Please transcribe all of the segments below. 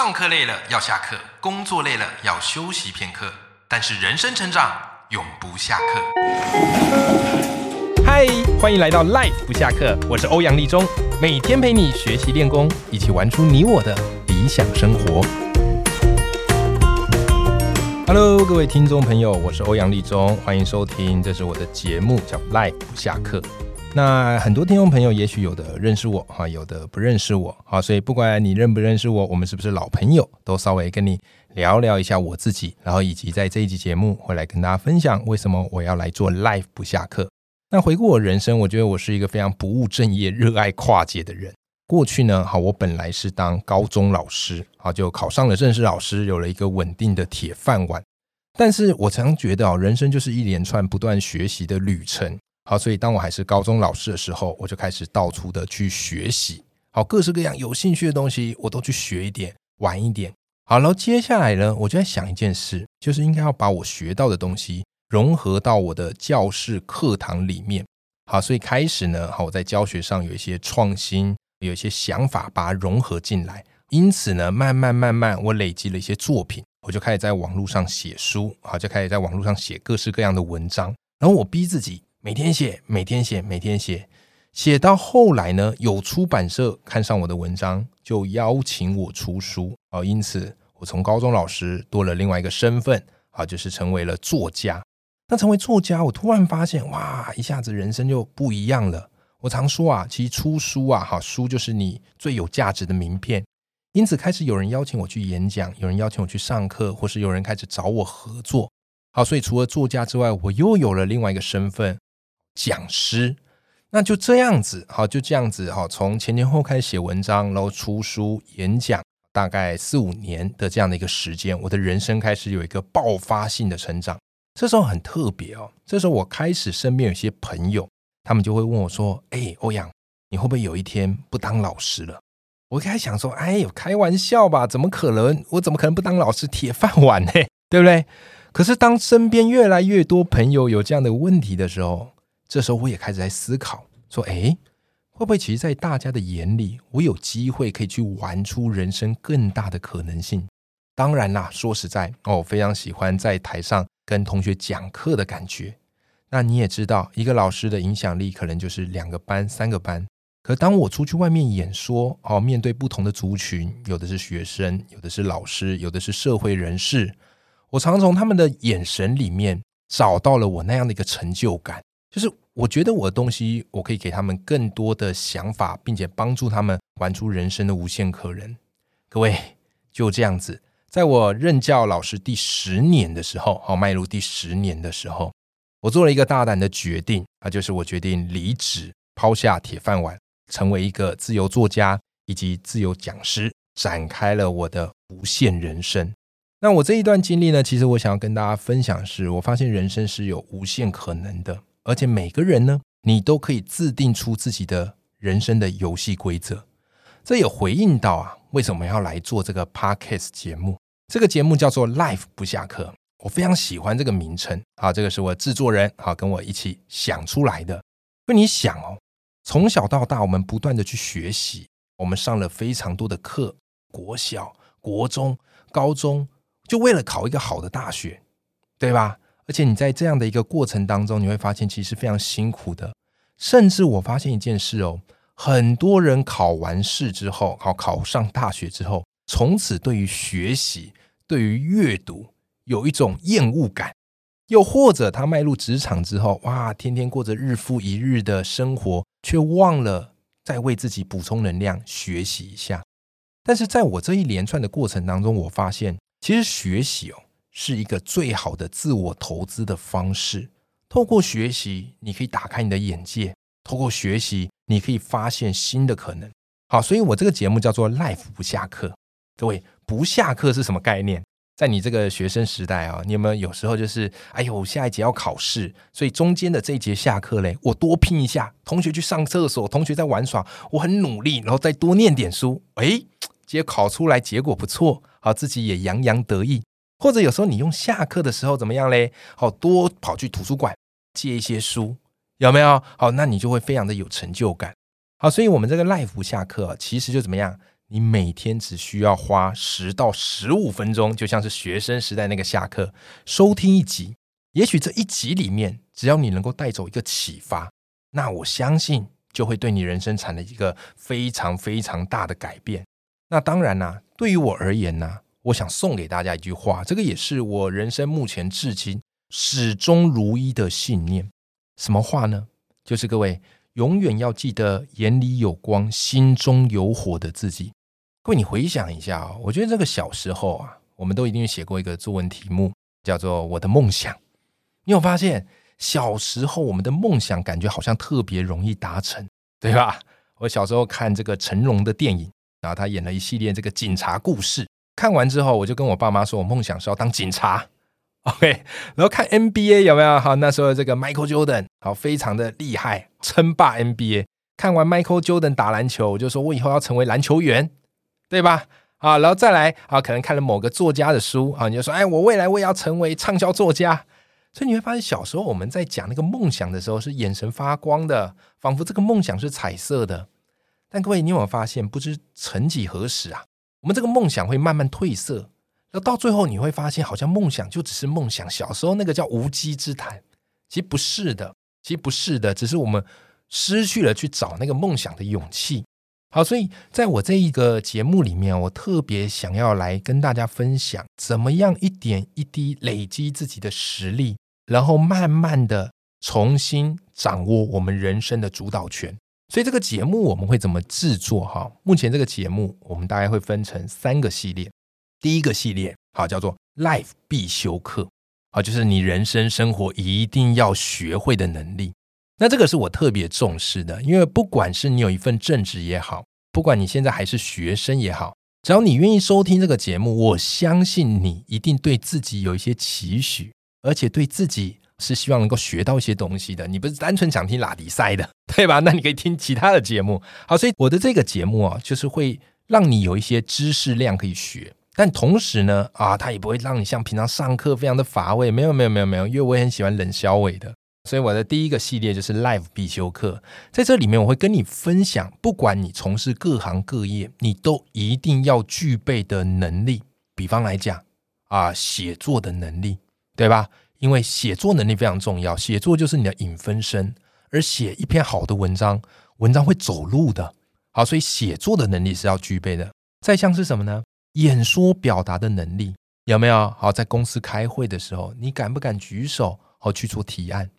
上课累了要下课，工作累了要休息片刻，但是人生成长永不下课。嗨，欢迎来到 Life 不下课，我是欧阳立中，每天陪你学习练功，一起玩出你我的理想生活。Hello，各位听众朋友，我是欧阳立中，欢迎收听，这是我的节目，叫 Life 不下课。那很多听众朋友，也许有的认识我哈，有的不认识我好，所以不管你认不认识我，我们是不是老朋友，都稍微跟你聊聊一下我自己，然后以及在这一集节目会来跟大家分享为什么我要来做 Life 不下课。那回顾我人生，我觉得我是一个非常不务正业、热爱跨界的人。过去呢，好，我本来是当高中老师，好，就考上了正式老师，有了一个稳定的铁饭碗。但是我常觉得啊，人生就是一连串不断学习的旅程。好，所以当我还是高中老师的时候，我就开始到处的去学习，好，各式各样有兴趣的东西，我都去学一点，玩一点。好了，接下来呢，我就在想一件事，就是应该要把我学到的东西融合到我的教室课堂里面。好，所以开始呢，好，我在教学上有一些创新，有一些想法，把它融合进来。因此呢，慢慢慢慢，我累积了一些作品，我就开始在网络上写书，好，就开始在网络上写各式各样的文章。然后我逼自己。每天写，每天写，每天写，写到后来呢，有出版社看上我的文章，就邀请我出书啊。因此，我从高中老师多了另外一个身份啊，就是成为了作家。那成为作家，我突然发现，哇，一下子人生就不一样了。我常说啊，其实出书啊，哈，书就是你最有价值的名片。因此，开始有人邀请我去演讲，有人邀请我去上课，或是有人开始找我合作。好，所以除了作家之外，我又有了另外一个身份。讲师，那就这样子，好，就这样子，好，从前前后后开始写文章，然后出书、演讲，大概四五年的这样的一个时间，我的人生开始有一个爆发性的成长。这时候很特别哦，这时候我开始身边有些朋友，他们就会问我说：“哎，欧阳，你会不会有一天不当老师了？”我开始想说：“哎呦，开玩笑吧，怎么可能？我怎么可能不当老师？铁饭碗呢，对不对？”可是当身边越来越多朋友有这样的问题的时候，这时候我也开始在思考，说：“哎，会不会其实，在大家的眼里，我有机会可以去玩出人生更大的可能性？当然啦，说实在，哦，非常喜欢在台上跟同学讲课的感觉。那你也知道，一个老师的影响力可能就是两个班、三个班。可当我出去外面演说，哦，面对不同的族群，有的是学生，有的是老师，有的是社会人士，我常从他们的眼神里面找到了我那样的一个成就感。”就是我觉得我的东西，我可以给他们更多的想法，并且帮助他们玩出人生的无限可能。各位就这样子，在我任教老师第十年的时候，好迈入第十年的时候，我做了一个大胆的决定，那就是我决定离职，抛下铁饭碗，成为一个自由作家以及自由讲师，展开了我的无限人生。那我这一段经历呢，其实我想要跟大家分享，是我发现人生是有无限可能的。而且每个人呢，你都可以制定出自己的人生的游戏规则。这也回应到啊，为什么要来做这个 podcast 节目？这个节目叫做 Life 不下课，我非常喜欢这个名称。好，这个是我制作人好跟我一起想出来的。那你想哦，从小到大，我们不断的去学习，我们上了非常多的课，国小、国中、高中，就为了考一个好的大学，对吧？而且你在这样的一个过程当中，你会发现其实非常辛苦的。甚至我发现一件事哦，很多人考完试之后，考考上大学之后，从此对于学习、对于阅读有一种厌恶感。又或者他迈入职场之后，哇，天天过着日复一日的生活，却忘了再为自己补充能量，学习一下。但是在我这一连串的过程当中，我发现其实学习哦。是一个最好的自我投资的方式。透过学习，你可以打开你的眼界；透过学习，你可以发现新的可能。好，所以我这个节目叫做 “Life 不下课”。各位，不下课是什么概念？在你这个学生时代啊，你有没有有时候就是，哎呦，下一节要考试，所以中间的这一节下课嘞，我多拼一下。同学去上厕所，同学在玩耍，我很努力，然后再多念点书。哎，结果考出来结果不错，好，自己也洋洋得意。或者有时候你用下课的时候怎么样嘞？好多跑去图书馆借一些书，有没有？好，那你就会非常的有成就感。好，所以我们这个 life 下课其实就怎么样？你每天只需要花十到十五分钟，就像是学生时代那个下课收听一集。也许这一集里面，只要你能够带走一个启发，那我相信就会对你人生产生一个非常非常大的改变。那当然啦，对于我而言呢，我想送给大家一句话，这个也是我人生目前至今始终如一的信念。什么话呢？就是各位永远要记得眼里有光、心中有火的自己。各位，你回想一下啊，我觉得这个小时候啊，我们都一定写过一个作文题目，叫做“我的梦想”。你有发现，小时候我们的梦想感觉好像特别容易达成，对吧？我小时候看这个成龙的电影，然后他演了一系列这个警察故事，看完之后，我就跟我爸妈说，我梦想是要当警察。OK，然后看 NBA 有没有？好，那时候这个 Michael Jordan 好，非常的厉害，称霸 NBA。看完 Michael Jordan 打篮球，我就说我以后要成为篮球员，对吧？啊，然后再来啊，可能看了某个作家的书啊，你就说，哎，我未来我也要成为畅销作家。所以你会发现，小时候我们在讲那个梦想的时候，是眼神发光的，仿佛这个梦想是彩色的。但各位，你有没有发现，不知曾几何时啊，我们这个梦想会慢慢褪色。那到最后你会发现，好像梦想就只是梦想。小时候那个叫无稽之谈，其实不是的，其实不是的，只是我们失去了去找那个梦想的勇气。好，所以在我这一个节目里面，我特别想要来跟大家分享，怎么样一点一滴累积自己的实力，然后慢慢的重新掌握我们人生的主导权。所以这个节目我们会怎么制作？哈，目前这个节目我们大概会分成三个系列。第一个系列好叫做 Life 必修课，好就是你人生生活一定要学会的能力。那这个是我特别重视的，因为不管是你有一份正职也好，不管你现在还是学生也好，只要你愿意收听这个节目，我相信你一定对自己有一些期许，而且对自己是希望能够学到一些东西的。你不是单纯想听拉迪赛的，对吧？那你可以听其他的节目。好，所以我的这个节目啊，就是会让你有一些知识量可以学。但同时呢，啊，它也不会让你像平常上课非常的乏味。没有，没有，没有，没有，因为我也很喜欢冷消尾的。所以我的第一个系列就是 Live 必修课，在这里面我会跟你分享，不管你从事各行各业，你都一定要具备的能力。比方来讲，啊，写作的能力，对吧？因为写作能力非常重要，写作就是你的影分身，而写一篇好的文章，文章会走路的。好，所以写作的能力是要具备的。再像是什么呢？演说表达的能力有没有？好，在公司开会的时候，你敢不敢举手好去做提案？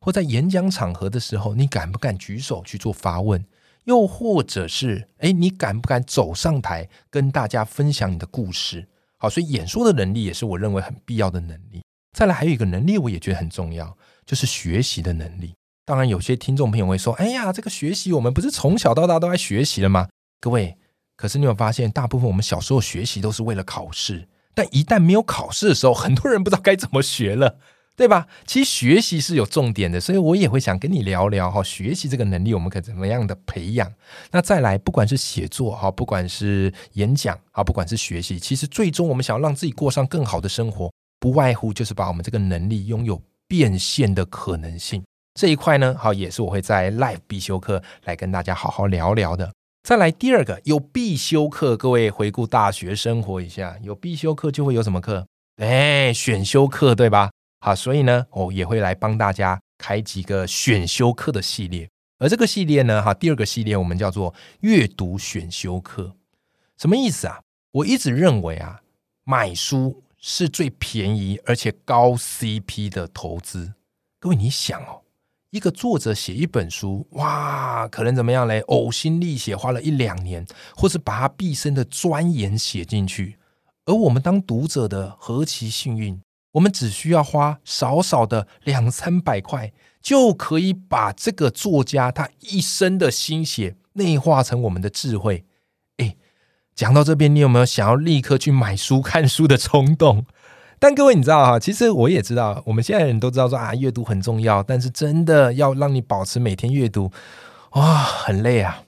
或在演讲场合的时候，你敢不敢举手去做发问？又或者是，哎，你敢不敢走上台跟大家分享你的故事？好，所以演说的能力也是我认为很必要的能力。再来，还有一个能力，我也觉得很重要，就是学习的能力。当然，有些听众朋友会说：“哎呀，这个学习，我们不是从小到大都在学习了吗？”各位。可是你有发现，大部分我们小时候学习都是为了考试，但一旦没有考试的时候，很多人不知道该怎么学了，对吧？其实学习是有重点的，所以我也会想跟你聊聊哈，学习这个能力我们可怎么样的培养？那再来，不管是写作哈，不管是演讲啊，不管是学习，其实最终我们想要让自己过上更好的生活，不外乎就是把我们这个能力拥有变现的可能性这一块呢，好，也是我会在 Live 必修课来跟大家好好聊聊的。再来第二个有必修课，各位回顾大学生活一下，有必修课就会有什么课？哎，选修课对吧？好，所以呢，我也会来帮大家开几个选修课的系列。而这个系列呢，哈，第二个系列我们叫做阅读选修课，什么意思啊？我一直认为啊，买书是最便宜而且高 CP 的投资。各位，你想哦。一个作者写一本书，哇，可能怎么样嘞？呕心沥血，花了一两年，或是把他毕生的钻研写进去。而我们当读者的何其幸运，我们只需要花少少的两三百块，就可以把这个作家他一生的心血内化成我们的智慧。哎，讲到这边，你有没有想要立刻去买书看书的冲动？但各位，你知道哈，其实我也知道，我们现在人都知道说啊，阅读很重要。但是真的要让你保持每天阅读，哇，很累啊，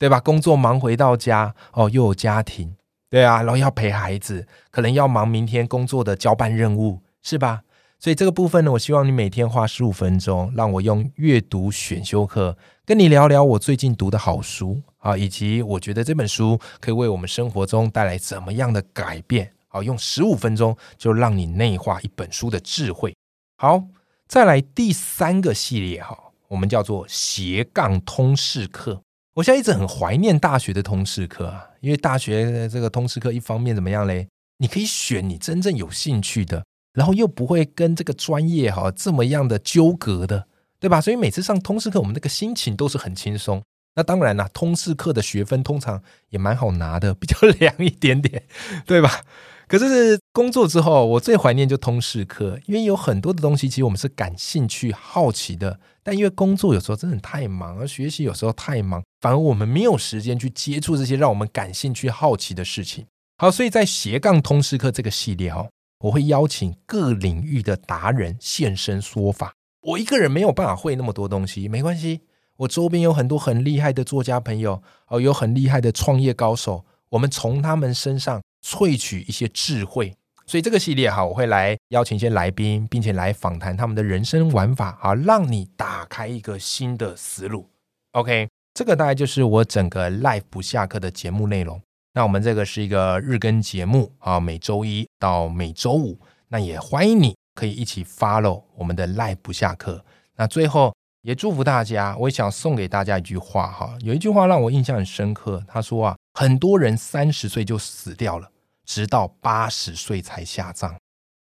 对吧？工作忙回到家，哦，又有家庭，对啊，然后要陪孩子，可能要忙明天工作的交办任务，是吧？所以这个部分呢，我希望你每天花十五分钟，让我用阅读选修课跟你聊聊我最近读的好书，啊，以及我觉得这本书可以为我们生活中带来怎么样的改变。好，用十五分钟就让你内化一本书的智慧。好，再来第三个系列哈，我们叫做斜杠通识课。我现在一直很怀念大学的通识课啊，因为大学的这个通识课一方面怎么样嘞？你可以选你真正有兴趣的，然后又不会跟这个专业哈这么样的纠葛的，对吧？所以每次上通识课，我们那个心情都是很轻松。那当然啦，通识课的学分通常也蛮好拿的，比较凉一点点，对吧？可是工作之后，我最怀念就通识课，因为有很多的东西，其实我们是感兴趣、好奇的。但因为工作有时候真的太忙，而学习有时候太忙，反而我们没有时间去接触这些让我们感兴趣、好奇的事情。好，所以在斜杠通识课这个系列哈，我会邀请各领域的达人现身说法。我一个人没有办法会那么多东西，没关系，我周边有很多很厉害的作家朋友，哦，有很厉害的创业高手，我们从他们身上。萃取一些智慧，所以这个系列哈，我会来邀请一些来宾，并且来访谈他们的人生玩法，好让你打开一个新的思路。OK，这个大概就是我整个 Life 不下课的节目内容。那我们这个是一个日更节目啊，每周一到每周五。那也欢迎你可以一起 follow 我们的 Life 不下课。那最后也祝福大家，我也想送给大家一句话哈，有一句话让我印象很深刻，他说啊。很多人三十岁就死掉了，直到八十岁才下葬。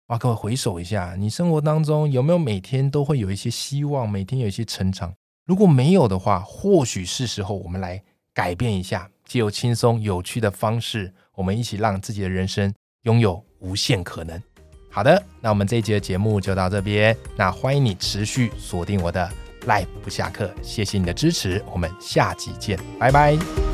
哇，各位回首一下，你生活当中有没有每天都会有一些希望，每天有一些成长？如果没有的话，或许是时候我们来改变一下，借由轻松有趣的方式，我们一起让自己的人生拥有无限可能。好的，那我们这一集的节目就到这边。那欢迎你持续锁定我的赖不下课，谢谢你的支持，我们下集见，拜拜。